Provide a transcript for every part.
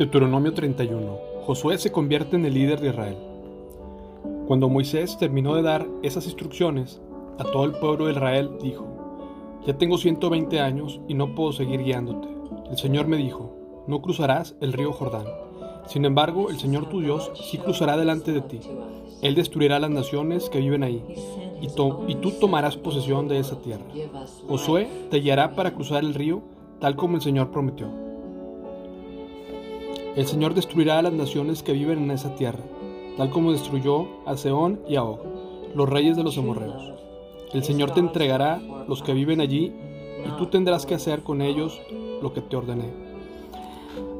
Deuteronomio 31. Josué se convierte en el líder de Israel. Cuando Moisés terminó de dar esas instrucciones a todo el pueblo de Israel, dijo, Ya tengo 120 años y no puedo seguir guiándote. El Señor me dijo, No cruzarás el río Jordán. Sin embargo, el Señor tu Dios sí cruzará delante de ti. Él destruirá las naciones que viven ahí, y, y tú tomarás posesión de esa tierra. Josué te guiará para cruzar el río, tal como el Señor prometió. El Señor destruirá a las naciones que viven en esa tierra, tal como destruyó a Seón y a Og, los reyes de los amorreos. El Señor te entregará los que viven allí, y tú tendrás que hacer con ellos lo que te ordené.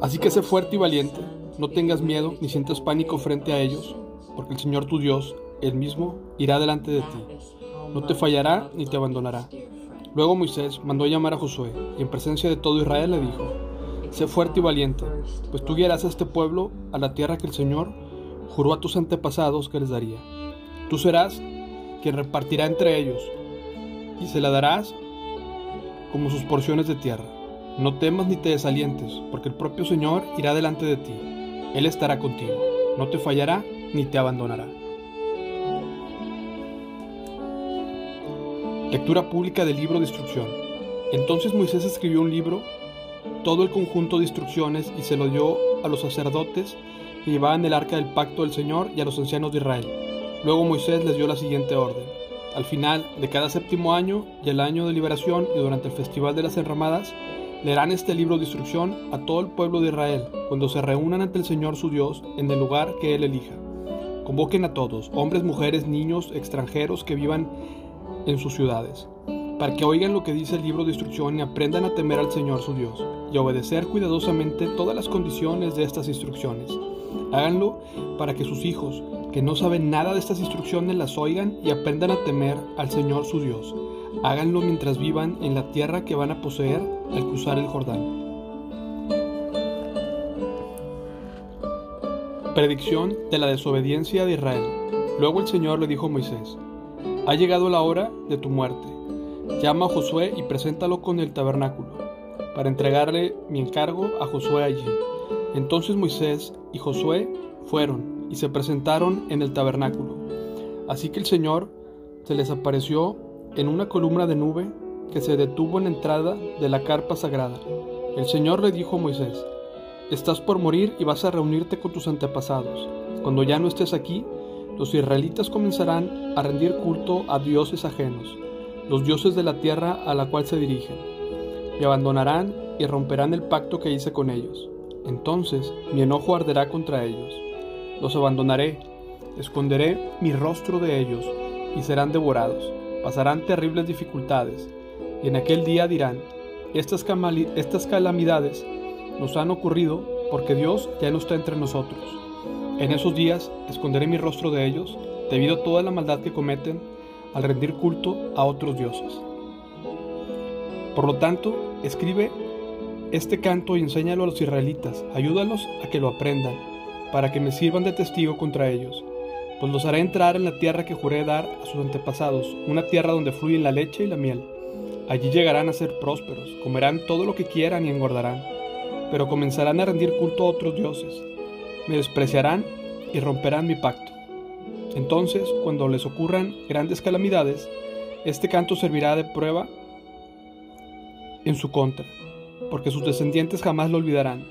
Así que sé fuerte y valiente, no tengas miedo ni sientas pánico frente a ellos, porque el Señor tu Dios, Él mismo, irá delante de ti. No te fallará ni te abandonará. Luego Moisés mandó llamar a Josué, y en presencia de todo Israel le dijo, Sé fuerte y valiente, pues tú guiarás a este pueblo a la tierra que el Señor juró a tus antepasados que les daría. Tú serás quien repartirá entre ellos, y se la darás como sus porciones de tierra. No temas ni te desalientes, porque el propio Señor irá delante de ti. Él estará contigo, no te fallará ni te abandonará. Lectura pública del libro de instrucción. Entonces Moisés escribió un libro todo el conjunto de instrucciones y se lo dio a los sacerdotes que llevaban el arca del pacto del Señor y a los ancianos de Israel. Luego Moisés les dio la siguiente orden. Al final de cada séptimo año y el año de liberación y durante el festival de las enramadas, leerán este libro de instrucción a todo el pueblo de Israel cuando se reúnan ante el Señor su Dios en el lugar que Él elija. Convoquen a todos, hombres, mujeres, niños, extranjeros que vivan en sus ciudades para que oigan lo que dice el libro de instrucción y aprendan a temer al Señor su Dios y a obedecer cuidadosamente todas las condiciones de estas instrucciones. Háganlo para que sus hijos, que no saben nada de estas instrucciones, las oigan y aprendan a temer al Señor su Dios. Háganlo mientras vivan en la tierra que van a poseer al cruzar el Jordán. Predicción de la desobediencia de Israel. Luego el Señor le dijo a Moisés, Ha llegado la hora de tu muerte Llama a Josué y preséntalo con el tabernáculo, para entregarle mi encargo a Josué allí. Entonces Moisés y Josué fueron y se presentaron en el tabernáculo. Así que el Señor se les apareció en una columna de nube que se detuvo en la entrada de la carpa sagrada. El Señor le dijo a Moisés, Estás por morir y vas a reunirte con tus antepasados. Cuando ya no estés aquí, los israelitas comenzarán a rendir culto a dioses ajenos los dioses de la tierra a la cual se dirigen. Me abandonarán y romperán el pacto que hice con ellos. Entonces mi enojo arderá contra ellos. Los abandonaré, esconderé mi rostro de ellos y serán devorados. Pasarán terribles dificultades y en aquel día dirán, estas, calamidades nos han ocurrido porque Dios ya no está entre nosotros. En esos días esconderé mi rostro de ellos debido a toda la maldad que cometen al rendir culto a otros dioses. Por lo tanto, escribe este canto y enséñalo a los israelitas, ayúdalos a que lo aprendan, para que me sirvan de testigo contra ellos, pues los haré entrar en la tierra que juré dar a sus antepasados, una tierra donde fluyen la leche y la miel. Allí llegarán a ser prósperos, comerán todo lo que quieran y engordarán, pero comenzarán a rendir culto a otros dioses, me despreciarán y romperán mi pacto. Entonces, cuando les ocurran grandes calamidades, este canto servirá de prueba en su contra, porque sus descendientes jamás lo olvidarán.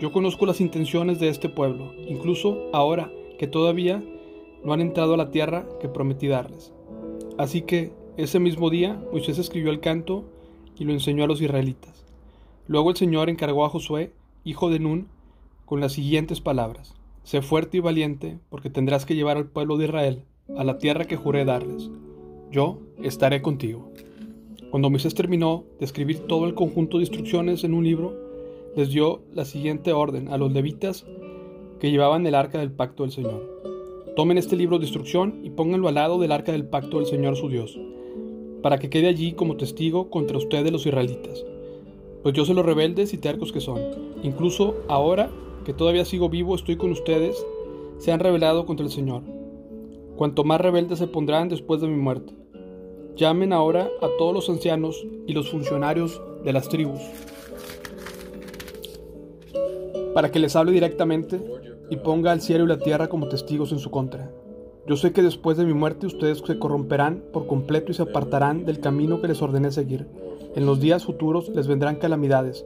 Yo conozco las intenciones de este pueblo, incluso ahora que todavía no han entrado a la tierra que prometí darles. Así que ese mismo día Moisés escribió el canto y lo enseñó a los israelitas. Luego el Señor encargó a Josué, hijo de Nun, con las siguientes palabras. Sé fuerte y valiente, porque tendrás que llevar al pueblo de Israel a la tierra que juré darles. Yo estaré contigo. Cuando Moisés terminó de escribir todo el conjunto de instrucciones en un libro, les dio la siguiente orden a los levitas que llevaban el arca del pacto del Señor. Tomen este libro de instrucción y pónganlo al lado del arca del pacto del Señor su Dios, para que quede allí como testigo contra ustedes los israelitas. Pues yo sé los rebeldes y tercos que son. Incluso ahora que todavía sigo vivo, estoy con ustedes, se han rebelado contra el Señor. Cuanto más rebeldes se pondrán después de mi muerte. Llamen ahora a todos los ancianos y los funcionarios de las tribus. para que les hable directamente y ponga al cielo y la tierra como testigos en su contra. Yo sé que después de mi muerte ustedes se corromperán por completo y se apartarán del camino que les ordené seguir. En los días futuros les vendrán calamidades,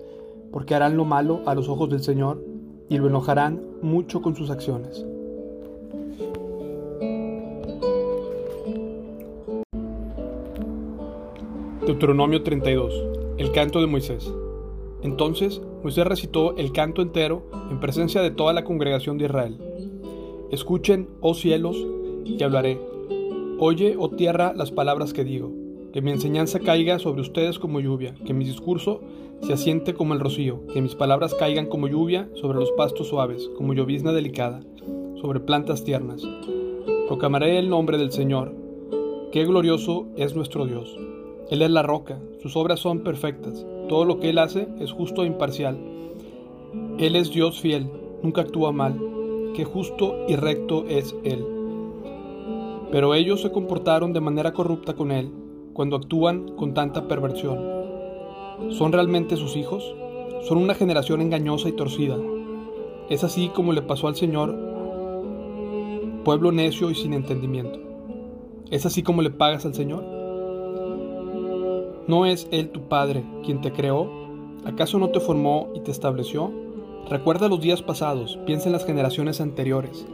porque harán lo malo a los ojos del Señor y lo enojarán mucho con sus acciones. Deuteronomio 32. El canto de Moisés. Entonces Moisés recitó el canto entero en presencia de toda la congregación de Israel. Escuchen, oh cielos, y hablaré. Oye, oh tierra, las palabras que digo. Que mi enseñanza caiga sobre ustedes como lluvia, que mi discurso se asiente como el rocío, que mis palabras caigan como lluvia sobre los pastos suaves, como llovizna delicada, sobre plantas tiernas. Proclamaré el nombre del Señor. Qué glorioso es nuestro Dios. Él es la roca, sus obras son perfectas, todo lo que Él hace es justo e imparcial. Él es Dios fiel, nunca actúa mal, que justo y recto es Él. Pero ellos se comportaron de manera corrupta con Él cuando actúan con tanta perversión. ¿Son realmente sus hijos? Son una generación engañosa y torcida. Es así como le pasó al Señor, pueblo necio y sin entendimiento. ¿Es así como le pagas al Señor? ¿No es Él tu Padre quien te creó? ¿Acaso no te formó y te estableció? Recuerda los días pasados, piensa en las generaciones anteriores.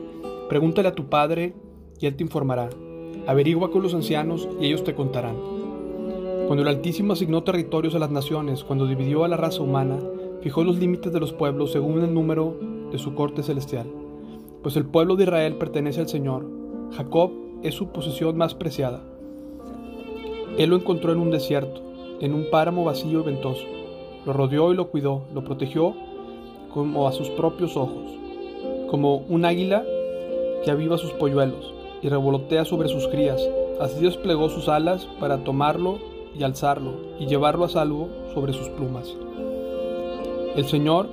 Pregúntale a tu Padre y Él te informará. Averigua con los ancianos y ellos te contarán. Cuando el Altísimo asignó territorios a las naciones, cuando dividió a la raza humana, fijó los límites de los pueblos según el número de su corte celestial. Pues el pueblo de Israel pertenece al Señor. Jacob es su posesión más preciada. Él lo encontró en un desierto, en un páramo vacío y ventoso. Lo rodeó y lo cuidó, lo protegió como a sus propios ojos, como un águila que aviva sus polluelos y revolotea sobre sus crías. Así desplegó sus alas para tomarlo y alzarlo y llevarlo a salvo sobre sus plumas. El Señor,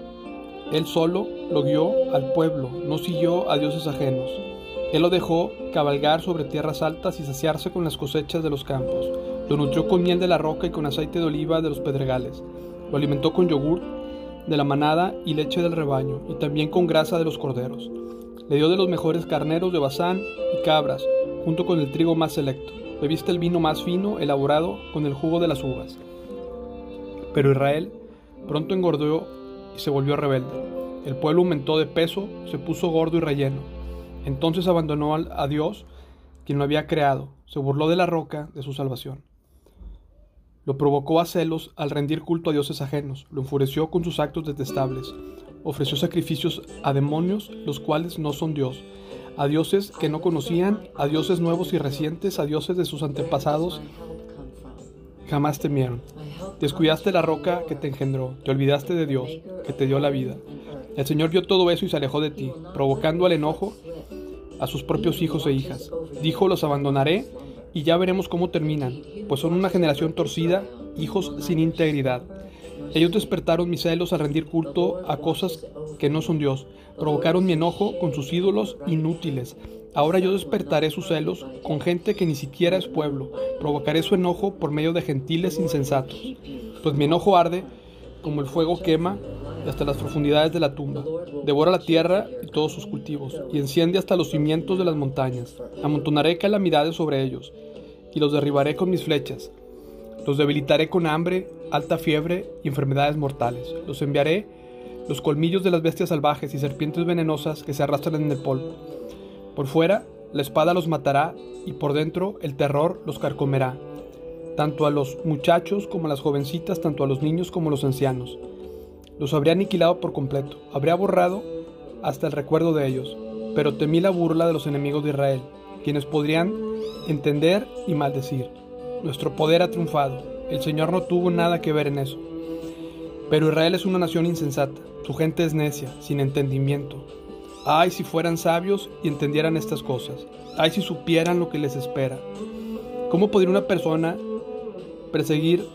Él solo, lo guió al pueblo, no siguió a dioses ajenos. Él lo dejó cabalgar sobre tierras altas y saciarse con las cosechas de los campos. Lo nutrió con miel de la roca y con aceite de oliva de los pedregales. Lo alimentó con yogur de la manada y leche del rebaño, y también con grasa de los corderos. Le dio de los mejores carneros de Bazán y cabras, junto con el trigo más selecto. Bebiste el vino más fino, elaborado con el jugo de las uvas. Pero Israel pronto engordó y se volvió rebelde. El pueblo aumentó de peso, se puso gordo y relleno entonces abandonó a Dios, quien lo había creado, se burló de la roca de su salvación. Lo provocó a celos al rendir culto a dioses ajenos, lo enfureció con sus actos detestables, ofreció sacrificios a demonios, los cuales no son Dios, a dioses que no conocían, a dioses nuevos y recientes, a dioses de sus antepasados, jamás temieron. Descuidaste la roca que te engendró, te olvidaste de Dios, que te dio la vida. El Señor vio todo eso y se alejó de ti, provocando al enojo a sus propios hijos e hijas. Dijo, los abandonaré y ya veremos cómo terminan, pues son una generación torcida, hijos sin integridad. Ellos despertaron mis celos al rendir culto a cosas que no son Dios, provocaron mi enojo con sus ídolos inútiles. Ahora yo despertaré sus celos con gente que ni siquiera es pueblo, provocaré su enojo por medio de gentiles insensatos. Pues mi enojo arde como el fuego quema hasta las profundidades de la tumba. Devora la tierra y todos sus cultivos, y enciende hasta los cimientos de las montañas. Amontonaré calamidades sobre ellos, y los derribaré con mis flechas. Los debilitaré con hambre, alta fiebre y enfermedades mortales. Los enviaré los colmillos de las bestias salvajes y serpientes venenosas que se arrastran en el polvo. Por fuera, la espada los matará, y por dentro, el terror los carcomerá tanto a los muchachos como a las jovencitas, tanto a los niños como a los ancianos. Los habría aniquilado por completo, habría borrado hasta el recuerdo de ellos, pero temí la burla de los enemigos de Israel, quienes podrían entender y maldecir. Nuestro poder ha triunfado, el Señor no tuvo nada que ver en eso. Pero Israel es una nación insensata, su gente es necia, sin entendimiento. Ay, si fueran sabios y entendieran estas cosas. Ay, si supieran lo que les espera. ¿Cómo podría una persona perseguir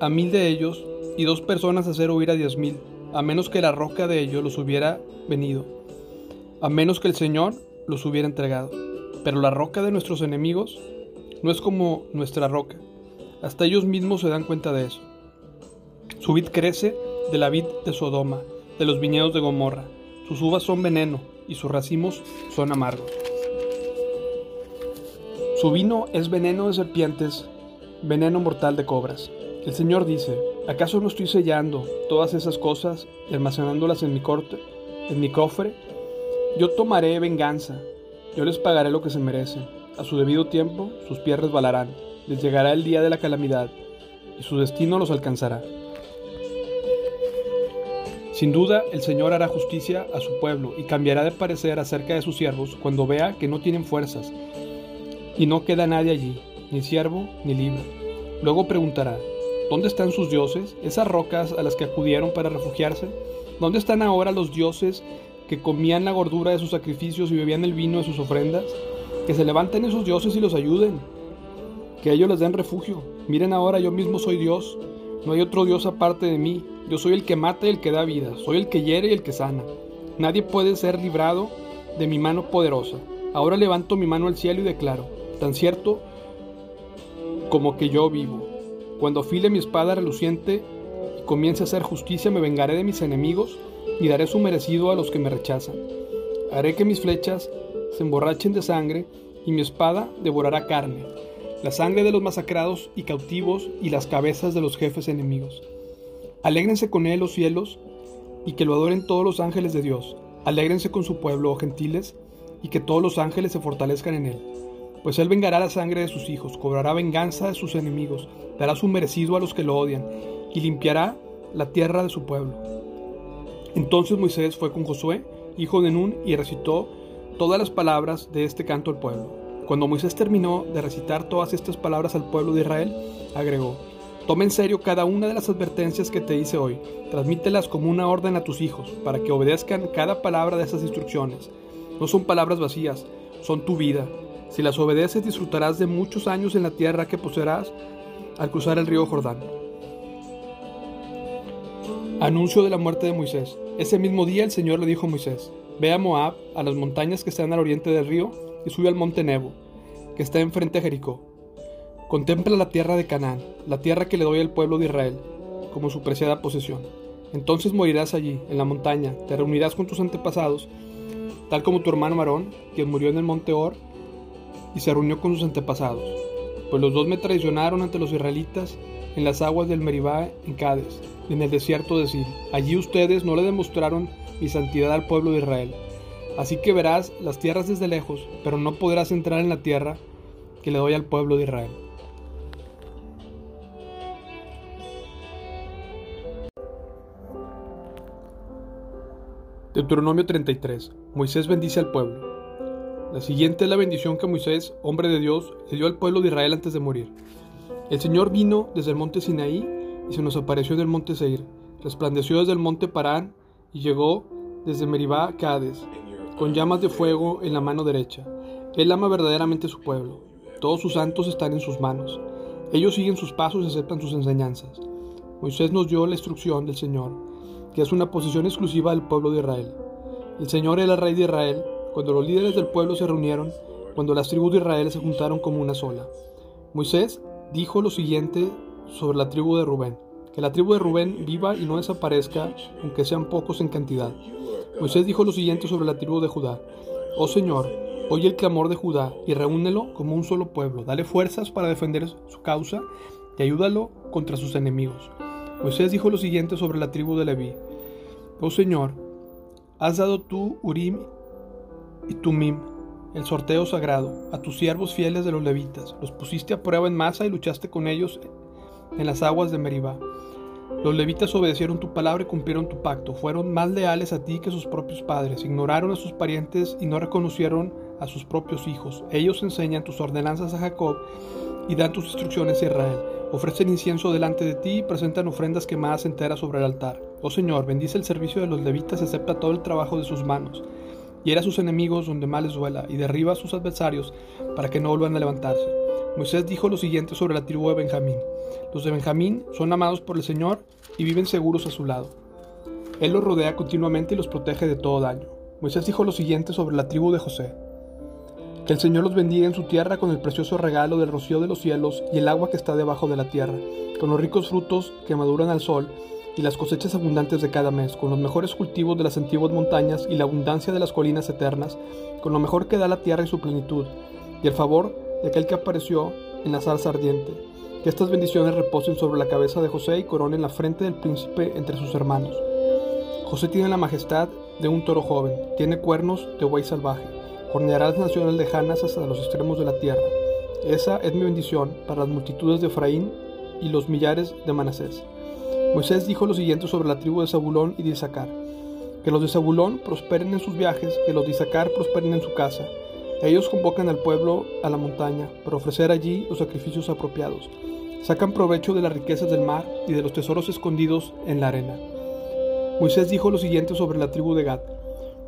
a mil de ellos y dos personas hacer huir a diez mil? a menos que la roca de ellos los hubiera venido, a menos que el Señor los hubiera entregado. Pero la roca de nuestros enemigos no es como nuestra roca. Hasta ellos mismos se dan cuenta de eso. Su vid crece de la vid de Sodoma de los viñedos de Gomorra. Sus uvas son veneno y sus racimos son amargos. Su vino es veneno de serpientes, veneno mortal de cobras. El Señor dice, ¿acaso no estoy sellando todas esas cosas y almacenándolas en mi corte, en mi cofre? Yo tomaré venganza, yo les pagaré lo que se merecen. A su debido tiempo sus pies resbalarán, les llegará el día de la calamidad y su destino los alcanzará. Sin duda, el Señor hará justicia a su pueblo y cambiará de parecer acerca de sus siervos cuando vea que no tienen fuerzas y no queda nadie allí, ni siervo ni libre. Luego preguntará, ¿dónde están sus dioses, esas rocas a las que acudieron para refugiarse? ¿Dónde están ahora los dioses que comían la gordura de sus sacrificios y bebían el vino de sus ofrendas? Que se levanten esos dioses y los ayuden, que ellos les den refugio. Miren ahora, yo mismo soy Dios, no hay otro Dios aparte de mí. Yo soy el que mata y el que da vida, soy el que hiere y el que sana. Nadie puede ser librado de mi mano poderosa. Ahora levanto mi mano al cielo y declaro, tan cierto como que yo vivo. Cuando afile mi espada reluciente y comience a hacer justicia, me vengaré de mis enemigos y daré su merecido a los que me rechazan. Haré que mis flechas se emborrachen de sangre y mi espada devorará carne la sangre de los masacrados y cautivos y las cabezas de los jefes enemigos. Alégrense con él los cielos y que lo adoren todos los ángeles de Dios. Alégrense con su pueblo, oh gentiles, y que todos los ángeles se fortalezcan en él. Pues él vengará la sangre de sus hijos, cobrará venganza de sus enemigos, dará su merecido a los que lo odian, y limpiará la tierra de su pueblo. Entonces Moisés fue con Josué, hijo de Nun, y recitó todas las palabras de este canto al pueblo. Cuando Moisés terminó de recitar todas estas palabras al pueblo de Israel, agregó, Toma en serio cada una de las advertencias que te hice hoy, transmítelas como una orden a tus hijos, para que obedezcan cada palabra de esas instrucciones. No son palabras vacías, son tu vida. Si las obedeces disfrutarás de muchos años en la tierra que poseerás al cruzar el río Jordán. Anuncio de la muerte de Moisés. Ese mismo día el Señor le dijo a Moisés, Ve a Moab, a las montañas que están al oriente del río, y sube al monte Nebo, que está enfrente de Jericó. Contempla la tierra de Canaán, la tierra que le doy al pueblo de Israel, como su preciada posesión. Entonces morirás allí, en la montaña, te reunirás con tus antepasados, tal como tu hermano Marón, quien murió en el monte Or, y se reunió con sus antepasados. Pues los dos me traicionaron ante los israelitas en las aguas del Meribá en Cádiz, en el desierto de Sil. Allí ustedes no le demostraron mi santidad al pueblo de Israel. Así que verás las tierras desde lejos, pero no podrás entrar en la tierra que le doy al pueblo de Israel. Deuteronomio 33. Moisés bendice al pueblo. La siguiente es la bendición que Moisés, hombre de Dios, le dio al pueblo de Israel antes de morir. El Señor vino desde el monte Sinaí y se nos apareció del monte Seir, resplandeció desde el monte Parán y llegó desde Meribá a Cades, con llamas de fuego en la mano derecha. Él ama verdaderamente su pueblo. Todos sus santos están en sus manos. Ellos siguen sus pasos y aceptan sus enseñanzas. Moisés nos dio la instrucción del Señor, que es una posición exclusiva del pueblo de Israel. El Señor era el rey de Israel cuando los líderes del pueblo se reunieron, cuando las tribus de Israel se juntaron como una sola. Moisés dijo lo siguiente sobre la tribu de Rubén, la tribu de Rubén viva y no desaparezca, aunque sean pocos en cantidad. Moisés dijo lo siguiente sobre la tribu de Judá. Oh Señor, oye el clamor de Judá y reúnelo como un solo pueblo. Dale fuerzas para defender su causa y ayúdalo contra sus enemigos. Moisés dijo lo siguiente sobre la tribu de Leví. Oh Señor, has dado tú Urim y Tumim, el sorteo sagrado, a tus siervos fieles de los levitas. Los pusiste a prueba en masa y luchaste con ellos en las aguas de Meribá. Los levitas obedecieron tu palabra y cumplieron tu pacto. Fueron más leales a ti que sus propios padres. Ignoraron a sus parientes y no reconocieron a sus propios hijos. Ellos enseñan tus ordenanzas a Jacob y dan tus instrucciones a Israel. Ofrecen incienso delante de ti y presentan ofrendas quemadas enteras sobre el altar. Oh Señor, bendice el servicio de los levitas y acepta todo el trabajo de sus manos. Hiera a sus enemigos donde mal les duela y derriba a sus adversarios para que no vuelvan a levantarse. Moisés dijo lo siguiente sobre la tribu de Benjamín. Los de Benjamín son amados por el Señor y viven seguros a su lado. Él los rodea continuamente y los protege de todo daño. Moisés dijo lo siguiente sobre la tribu de José. Que el Señor los bendiga en su tierra con el precioso regalo del rocío de los cielos y el agua que está debajo de la tierra, con los ricos frutos que maduran al sol y las cosechas abundantes de cada mes, con los mejores cultivos de las antiguas montañas y la abundancia de las colinas eternas, con lo mejor que da la tierra y su plenitud, y el favor de aquel que apareció en la salsa ardiente. Que estas bendiciones reposen sobre la cabeza de José y coronen la frente del príncipe entre sus hermanos. José tiene la majestad de un toro joven, tiene cuernos de buey salvaje, horneará las naciones lejanas hasta los extremos de la tierra. Esa es mi bendición para las multitudes de Efraín y los millares de Manasés. Moisés dijo lo siguiente sobre la tribu de Zabulón y de Isaacar. Que los de Zabulón prosperen en sus viajes, que los de Isaacar prosperen en su casa. Ellos convocan al pueblo a la montaña para ofrecer allí los sacrificios apropiados. Sacan provecho de las riquezas del mar y de los tesoros escondidos en la arena. Moisés dijo lo siguiente sobre la tribu de Gad.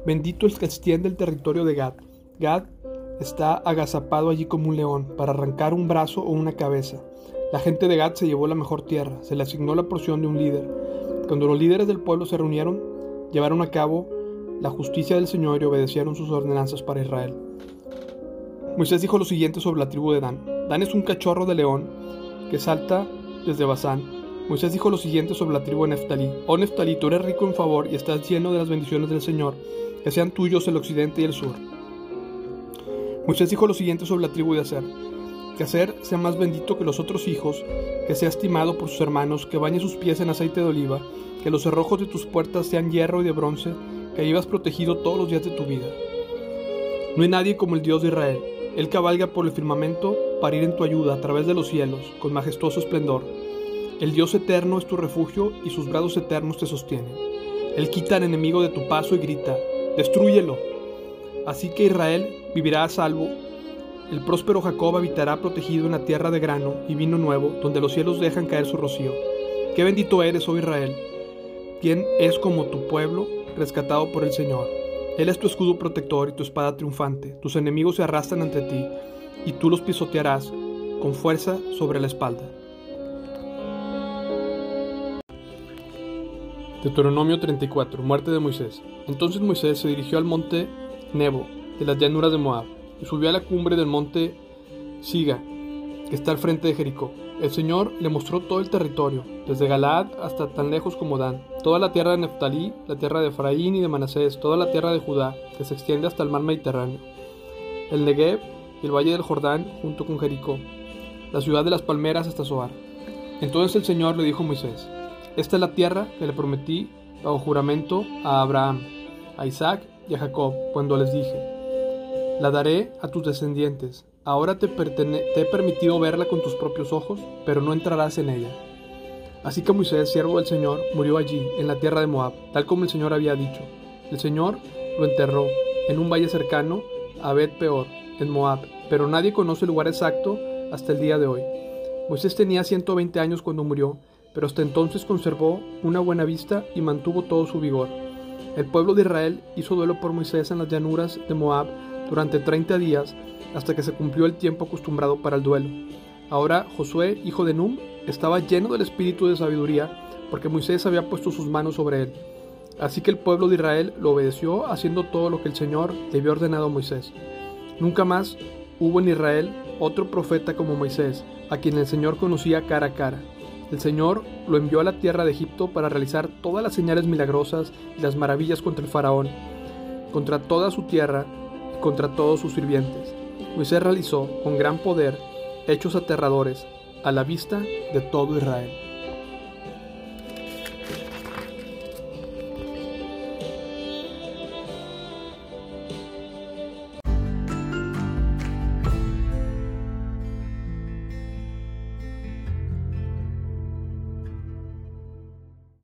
Bendito el que extiende el territorio de Gad. Gad está agazapado allí como un león para arrancar un brazo o una cabeza. La gente de Gad se llevó la mejor tierra, se le asignó la porción de un líder. Cuando los líderes del pueblo se reunieron, llevaron a cabo la justicia del Señor y obedecieron sus ordenanzas para Israel. Moisés dijo lo siguiente sobre la tribu de Dan. Dan es un cachorro de león que salta desde Basán. Moisés dijo lo siguiente sobre la tribu de Neftalí. Oh Neftalí, tú eres rico en favor y estás lleno de las bendiciones del Señor. Que sean tuyos el occidente y el sur. Moisés dijo lo siguiente sobre la tribu de Aser. Que Aser sea más bendito que los otros hijos, que sea estimado por sus hermanos, que bañe sus pies en aceite de oliva, que los cerrojos de tus puertas sean hierro y de bronce, que vivas protegido todos los días de tu vida. No hay nadie como el Dios de Israel. Él cabalga por el firmamento para ir en tu ayuda a través de los cielos, con majestuoso esplendor. El Dios eterno es tu refugio y sus brazos eternos te sostienen. Él quita al enemigo de tu paso y grita, destrúyelo. Así que Israel vivirá a salvo. El próspero Jacob habitará protegido en la tierra de grano y vino nuevo, donde los cielos dejan caer su rocío. Qué bendito eres, oh Israel, quien es como tu pueblo, rescatado por el Señor. Él es tu escudo protector y tu espada triunfante. Tus enemigos se arrastran ante ti, y tú los pisotearás con fuerza sobre la espalda. Deuteronomio 34. Muerte de Moisés. Entonces Moisés se dirigió al monte Nebo, de las llanuras de Moab, y subió a la cumbre del monte Siga, que está al frente de Jericó. El Señor le mostró todo el territorio, desde Galaad hasta tan lejos como Dan, toda la tierra de Neftalí, la tierra de Efraín y de Manasés, toda la tierra de Judá, que se extiende hasta el mar Mediterráneo, el Negev y el valle del Jordán junto con Jericó, la ciudad de las palmeras hasta Zoar. Entonces el Señor le dijo a Moisés, Esta es la tierra que le prometí bajo juramento a Abraham, a Isaac y a Jacob, cuando les dije, La daré a tus descendientes, Ahora te, he permitido verla con tus propios ojos, pero no entrarás en ella. Así que Moisés, siervo del Señor, murió allí, en la tierra de Moab, tal como el Señor había dicho. El Señor lo enterró en un valle cercano a Bet Peor, en Moab, pero nadie conoce el lugar exacto hasta el día de hoy. Moisés tenía 120 años cuando murió, pero hasta entonces conservó una buena vista y mantuvo todo su vigor. El pueblo de Israel hizo duelo por Moisés en las llanuras de Moab durante 30 días hasta que se cumplió el tiempo acostumbrado para el duelo. Ahora Josué, hijo de Num, estaba lleno del espíritu de sabiduría, porque Moisés había puesto sus manos sobre él. Así que el pueblo de Israel lo obedeció haciendo todo lo que el Señor le había ordenado a Moisés. Nunca más hubo en Israel otro profeta como Moisés, a quien el Señor conocía cara a cara. El Señor lo envió a la tierra de Egipto para realizar todas las señales milagrosas y las maravillas contra el faraón, contra toda su tierra contra todos sus sirvientes. Moisés realizó con gran poder hechos aterradores a la vista de todo Israel.